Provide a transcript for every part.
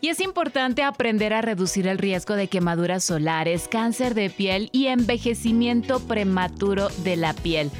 Y es importante aprender a reducir el riesgo de quemaduras solares, cáncer de piel y envejecimiento prematuro de la piel.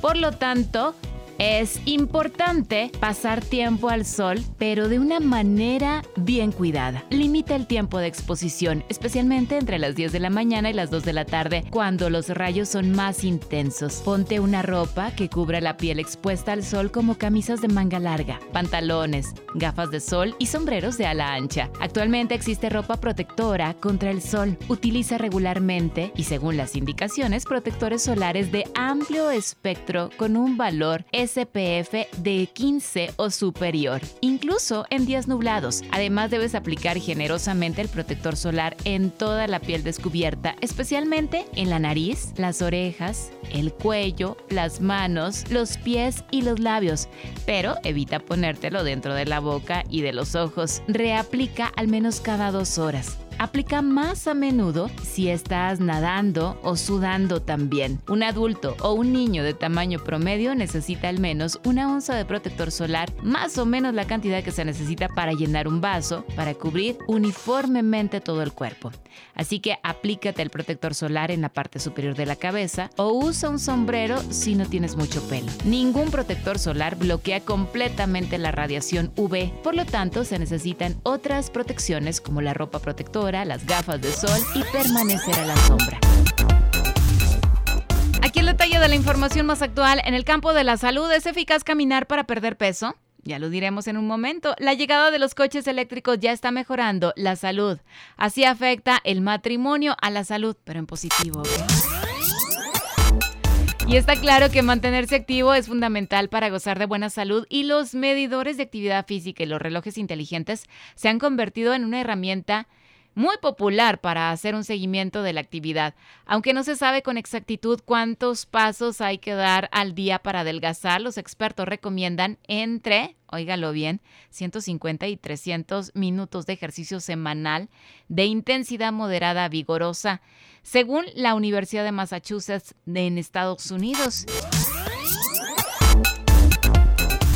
Por lo tanto, es importante pasar tiempo al sol, pero de una manera bien cuidada. Limita el tiempo de exposición, especialmente entre las 10 de la mañana y las 2 de la tarde, cuando los rayos son más intensos. Ponte una ropa que cubra la piel expuesta al sol como camisas de manga larga, pantalones, gafas de sol y sombreros de ala ancha. Actualmente existe ropa protectora contra el sol. Utiliza regularmente y según las indicaciones protectores solares de amplio espectro con un valor SPF de 15 o superior, incluso en días nublados. Además debes aplicar generosamente el protector solar en toda la piel descubierta, especialmente en la nariz, las orejas, el cuello, las manos, los pies y los labios, pero evita ponértelo dentro de la boca y de los ojos. Reaplica al menos cada dos horas. Aplica más a menudo si estás nadando o sudando también. Un adulto o un niño de tamaño promedio necesita al menos una onza de protector solar, más o menos la cantidad que se necesita para llenar un vaso, para cubrir uniformemente todo el cuerpo. Así que aplícate el protector solar en la parte superior de la cabeza o usa un sombrero si no tienes mucho pelo. Ningún protector solar bloquea completamente la radiación UV, por lo tanto se necesitan otras protecciones como la ropa protectora, las gafas de sol y permanecer a la sombra. Aquí el detalle de la información más actual. En el campo de la salud, ¿es eficaz caminar para perder peso? Ya lo diremos en un momento. La llegada de los coches eléctricos ya está mejorando la salud. Así afecta el matrimonio a la salud, pero en positivo. Y está claro que mantenerse activo es fundamental para gozar de buena salud y los medidores de actividad física y los relojes inteligentes se han convertido en una herramienta muy popular para hacer un seguimiento de la actividad, aunque no se sabe con exactitud cuántos pasos hay que dar al día para adelgazar, los expertos recomiendan entre, óigalo bien, 150 y 300 minutos de ejercicio semanal de intensidad moderada vigorosa, según la Universidad de Massachusetts en Estados Unidos.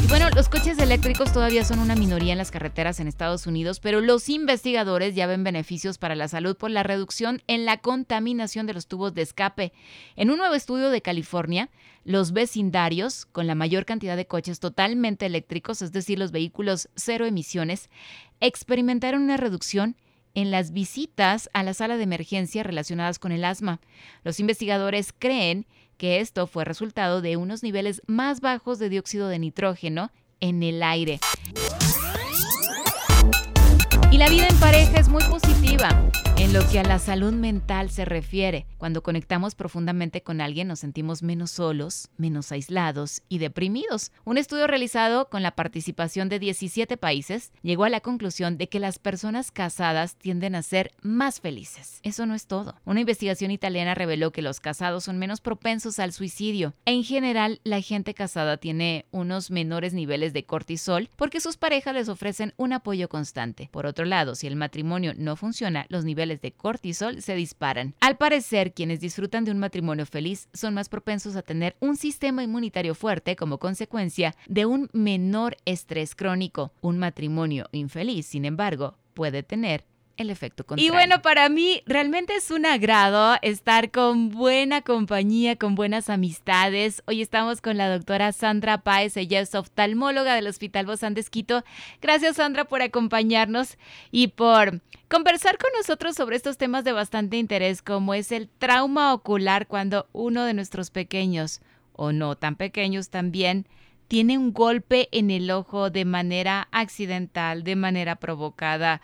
Bueno, los coches eléctricos todavía son una minoría en las carreteras en Estados Unidos, pero los investigadores ya ven beneficios para la salud por la reducción en la contaminación de los tubos de escape. En un nuevo estudio de California, los vecindarios con la mayor cantidad de coches totalmente eléctricos, es decir, los vehículos cero emisiones, experimentaron una reducción en las visitas a la sala de emergencia relacionadas con el asma. Los investigadores creen que esto fue resultado de unos niveles más bajos de dióxido de nitrógeno en el aire. Y la vida en pareja es muy positiva. En lo que a la salud mental se refiere, cuando conectamos profundamente con alguien nos sentimos menos solos, menos aislados y deprimidos. Un estudio realizado con la participación de 17 países llegó a la conclusión de que las personas casadas tienden a ser más felices. Eso no es todo. Una investigación italiana reveló que los casados son menos propensos al suicidio. En general, la gente casada tiene unos menores niveles de cortisol porque sus parejas les ofrecen un apoyo constante. Por otro lado, si el matrimonio no funciona, los niveles de cortisol se disparan. Al parecer, quienes disfrutan de un matrimonio feliz son más propensos a tener un sistema inmunitario fuerte como consecuencia de un menor estrés crónico. Un matrimonio infeliz, sin embargo, puede tener el efecto contrario. Y bueno, para mí realmente es un agrado estar con buena compañía, con buenas amistades. Hoy estamos con la doctora Sandra Páez, ella es oftalmóloga del Hospital Bozán de Esquito. Gracias Sandra por acompañarnos y por conversar con nosotros sobre estos temas de bastante interés como es el trauma ocular cuando uno de nuestros pequeños o no tan pequeños también tiene un golpe en el ojo de manera accidental, de manera provocada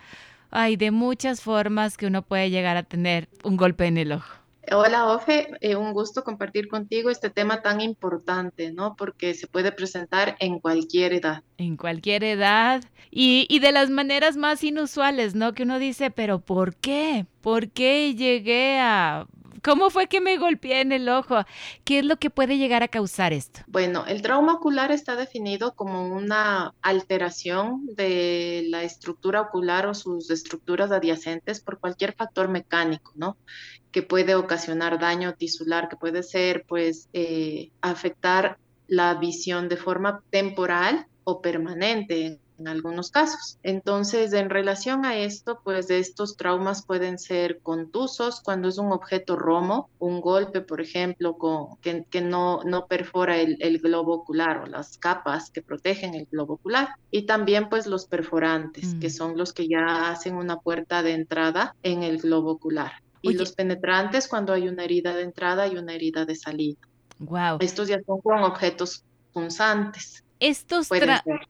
hay de muchas formas que uno puede llegar a tener un golpe en el ojo. Hola, Ofe, eh, un gusto compartir contigo este tema tan importante, ¿no? Porque se puede presentar en cualquier edad. En cualquier edad y, y de las maneras más inusuales, ¿no? Que uno dice, pero ¿por qué? ¿Por qué llegué a ¿Cómo fue que me golpeé en el ojo? ¿Qué es lo que puede llegar a causar esto? Bueno, el trauma ocular está definido como una alteración de la estructura ocular o sus estructuras adyacentes por cualquier factor mecánico, ¿no? Que puede ocasionar daño tisular, que puede ser, pues, eh, afectar la visión de forma temporal o permanente en algunos casos. Entonces, en relación a esto, pues estos traumas pueden ser contusos cuando es un objeto romo, un golpe, por ejemplo, con, que, no, no perfora el, globo ocular o las capas que protegen el globo ocular. Y también pues los perforantes, que mm. son los que ya hacen una puerta de entrada en el globo ocular. Y los penetrantes cuando hay una herida de entrada y una herida de salida. Wow. Estos ya son con objetos punzantes. Estos,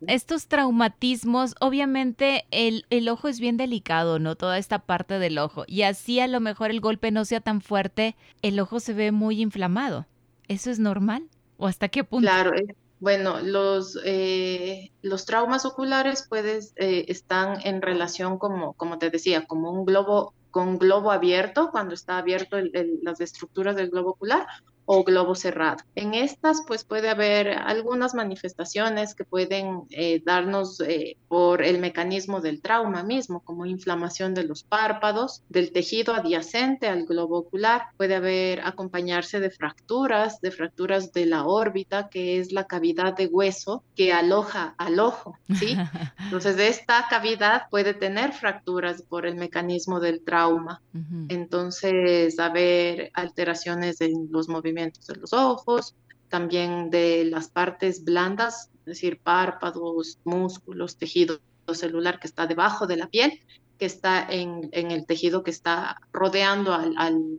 estos traumatismos, obviamente el, el, ojo es bien delicado, ¿no? Toda esta parte del ojo. Y así a lo mejor el golpe no sea tan fuerte, el ojo se ve muy inflamado. ¿Eso es normal? ¿O hasta qué punto? Claro, bueno, los, eh, los traumas oculares puedes, eh, están en relación, como, como te decía, como un globo con globo abierto, cuando está abierto las estructuras del globo ocular, o globo cerrado. En estas, pues puede haber algunas manifestaciones que pueden eh, darnos eh, por el mecanismo del trauma mismo, como inflamación de los párpados, del tejido adyacente al globo ocular. Puede haber acompañarse de fracturas, de fracturas de la órbita, que es la cavidad de hueso que aloja al ojo, ¿sí? Entonces, esta cavidad puede tener fracturas por el mecanismo del trauma. Entonces, haber alteraciones en los movimientos de los ojos, también de las partes blandas, es decir, párpados, músculos, tejido celular que está debajo de la piel, que está en, el tejido que está rodeando al,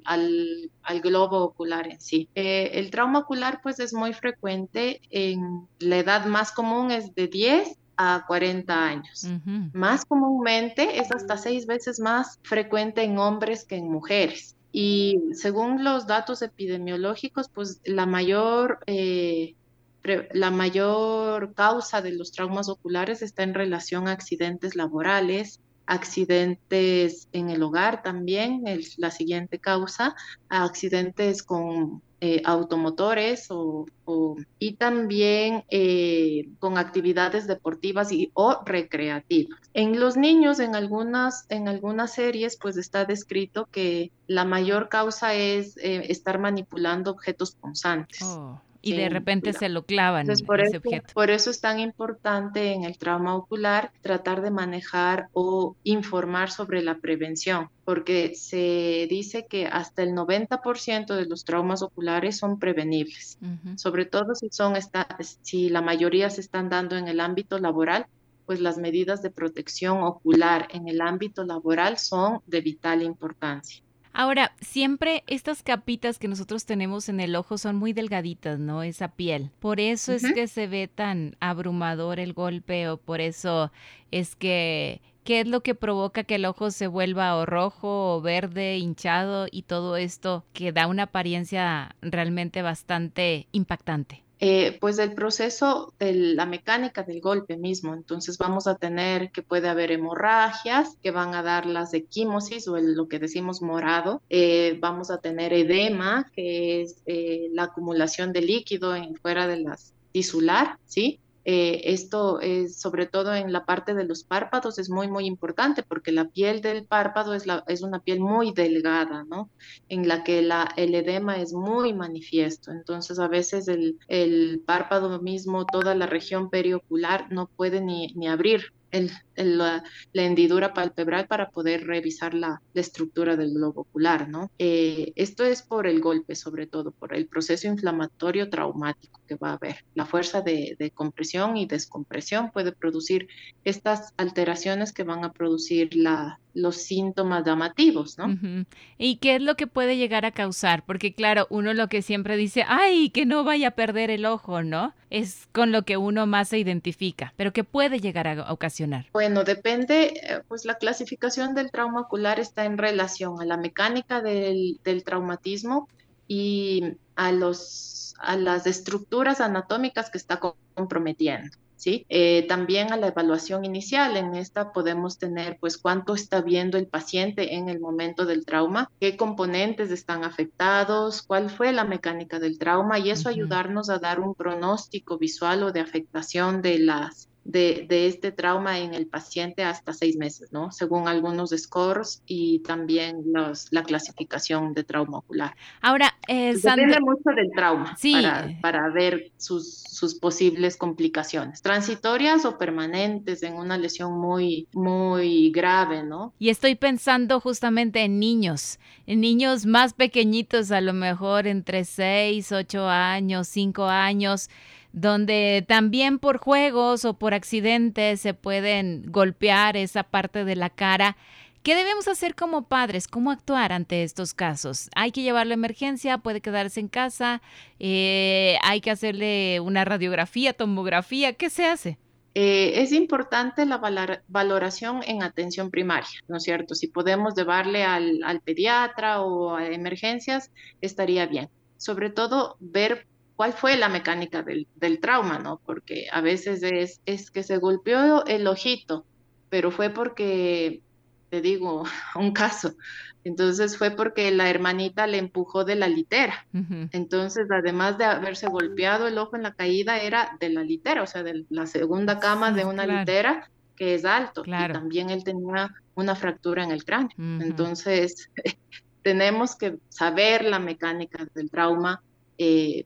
al, globo ocular en sí. Eh, el trauma ocular pues es muy frecuente en la edad más común es de 10 a 40 años. Más comúnmente es hasta seis veces más frecuente en hombres que en mujeres. Y según los datos epidemiológicos, pues la mayor, eh, la mayor causa de los traumas oculares está en relación a accidentes laborales, accidentes en el hogar también, la siguiente causa, accidentes con eh, automotores o, y también eh, con actividades deportivas y o recreativas. En los niños, en algunas, en algunas series, pues está descrito que la mayor causa es eh, estar manipulando objetos punzantes. Oh y de repente se lo clavan por ese eso, objeto. Por eso es tan importante en el trauma ocular tratar de manejar o informar sobre la prevención, porque se dice que hasta el 90% de los traumas oculares son prevenibles, sobre todo si son si la mayoría se están dando en el ámbito laboral, pues las medidas de protección ocular en el ámbito laboral son de vital importancia. Ahora, siempre estas capitas que nosotros tenemos en el ojo son muy delgaditas, ¿no? Esa piel. Por eso es que se ve tan abrumador el golpe o por eso es que ¿Qué es lo que provoca que el ojo se vuelva o rojo o verde, hinchado y todo esto que da una apariencia realmente bastante impactante? Eh, pues del proceso de la mecánica del golpe mismo. Entonces vamos a tener que puede haber hemorragias que van a dar las equimosis o lo que decimos morado. Eh, vamos a tener edema, que es eh, la acumulación de líquido fuera de la tisular, ¿sí? Eh, esto es sobre todo en la parte de los párpados es muy, muy importante porque la piel del párpado es, la, es una piel muy delgada, ¿no? En la que la, el edema es muy manifiesto. Entonces, a veces el, el párpado mismo, toda la región periocular no puede ni, ni abrir la, hendidura palpebral para poder revisar la, estructura del globo ocular, ¿no? Eh, esto es por el golpe, sobre todo, por el proceso inflamatorio traumático que va a haber. La fuerza de, compresión y descompresión puede producir estas alteraciones que van a producir la, los síntomas llamativos, ¿no? ¿Y qué es lo que puede llegar a causar? Porque claro, uno lo que siempre dice, ay, que no vaya a perder el ojo, ¿no? Es con lo que uno más se identifica, pero ¿qué puede llegar a ocasionar? Bueno, depende, eh, pues la clasificación del trauma ocular está en relación a la mecánica del, del traumatismo y a, los, a las estructuras anatómicas que está comprometiendo. ¿Sí? Eh, también a la evaluación inicial. En esta podemos tener, pues, cuánto está viendo el paciente en el momento del trauma, qué componentes están afectados, cuál fue la mecánica del trauma y eso ayudarnos a dar un pronóstico visual o de afectación de las de, este trauma en el paciente hasta seis meses, ¿no? Según algunos scores y también los, la clasificación de trauma ocular. Ahora, eh, depende mucho del trauma para, para, ver sus, sus, posibles complicaciones, transitorias o permanentes en una lesión muy, muy grave, ¿no? Y estoy pensando justamente en niños, en niños más pequeñitos, a lo mejor entre seis, ocho años, cinco años donde también por juegos o por accidentes se pueden golpear esa parte de la cara. ¿Qué debemos hacer como padres? ¿Cómo actuar ante estos casos? ¿Hay que llevarlo a emergencia? ¿Puede quedarse en casa? Eh, ¿Hay que hacerle una radiografía, tomografía? ¿Qué se hace? Eh, es importante la valoración en atención primaria, ¿no es cierto? Si podemos llevarle al, al pediatra o a emergencias, estaría bien. Sobre todo ver cuál fue la mecánica del, trauma, ¿no? Porque a veces es, es, que se golpeó el ojito, pero fue porque, te digo, un caso. Entonces fue porque la hermanita le empujó de la litera. Entonces, además de haberse golpeado el ojo en la caída, era de la litera, o sea, de la segunda cama de una litera que es alto. Y también él tenía una fractura en el cráneo. Entonces, tenemos que saber la mecánica del trauma. Eh,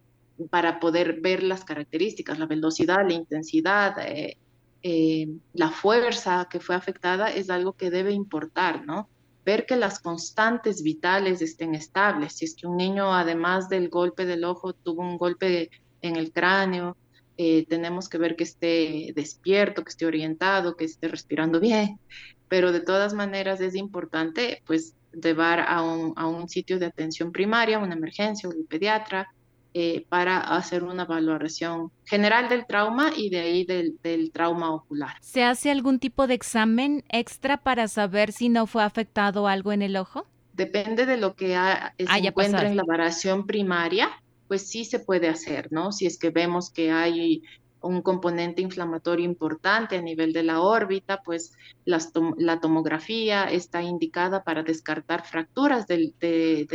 para poder ver las características, la velocidad, la intensidad, eh, eh, la fuerza que fue afectada es algo que debe importar, ¿no? Ver que las constantes vitales estén estables. Si es que un niño, además del golpe del ojo, tuvo un golpe en el cráneo, eh, tenemos que ver que esté despierto, que esté orientado, que esté respirando bien. Pero de todas maneras es importante, pues, llevar a un, a un sitio de atención primaria, una emergencia, un pediatra, eh, para hacer una valoración general del trauma y de ahí del, trauma ocular. ¿Se hace algún tipo de examen extra para saber si no fue afectado algo en el ojo? Depende de lo que se encuentra en la valoración primaria, pues sí se puede hacer, ¿no? Si es que vemos que hay un componente inflamatorio importante a nivel de la órbita, pues la tomografía está indicada para descartar fracturas de,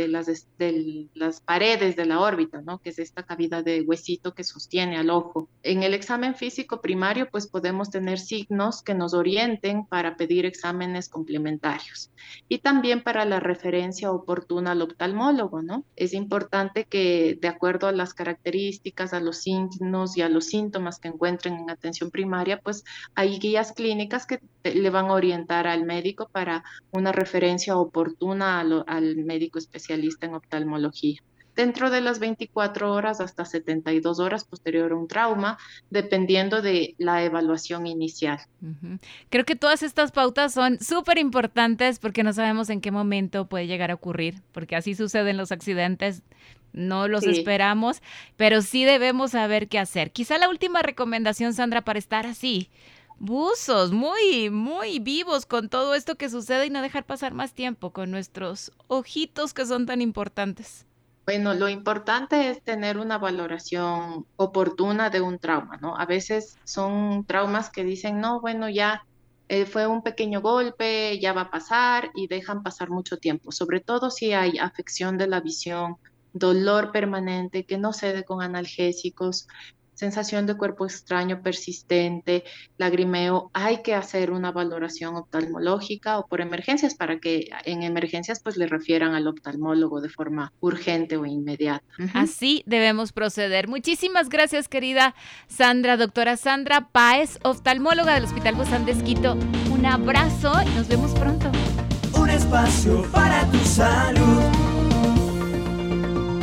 las, de, las, paredes de la órbita, ¿no? que es esta cavidad de huesito que sostiene al ojo. En el examen físico primario, pues podemos tener signos que nos orienten para pedir exámenes complementarios y también para la referencia oportuna al oftalmólogo. ¿no? Es importante que de acuerdo a las características, a los signos y a los síntomas que encuentren en atención primaria, pues hay guías clínicas que le van a orientar al médico para una referencia oportuna al médico especialista en oftalmología. Dentro de las 24 horas hasta 72 horas posterior a un trauma, dependiendo de la evaluación inicial. Creo que todas estas pautas son súper importantes porque no sabemos en qué momento puede llegar a ocurrir, porque así suceden los accidentes no los esperamos, pero sí debemos saber qué hacer. Quizá la última recomendación, Sandra, para estar así, buzos, muy, muy vivos con todo esto que sucede y no dejar pasar más tiempo con nuestros ojitos que son tan importantes. Bueno, lo importante es tener una valoración oportuna de un trauma, ¿no? A veces son traumas que dicen, no, bueno, ya eh, fue un pequeño golpe, ya va a pasar y dejan pasar mucho tiempo, sobre todo si hay afección de la visión, dolor permanente que no cede con analgésicos, sensación de cuerpo extraño persistente, lagrimeo, hay que hacer una valoración oftalmológica o por emergencias para que en emergencias pues le refieran al oftalmólogo de forma urgente o inmediata. Así debemos proceder. Muchísimas gracias querida Sandra, doctora Sandra Páez, oftalmóloga del Hospital Bozán de Un abrazo y nos vemos pronto. Un espacio para tu salud.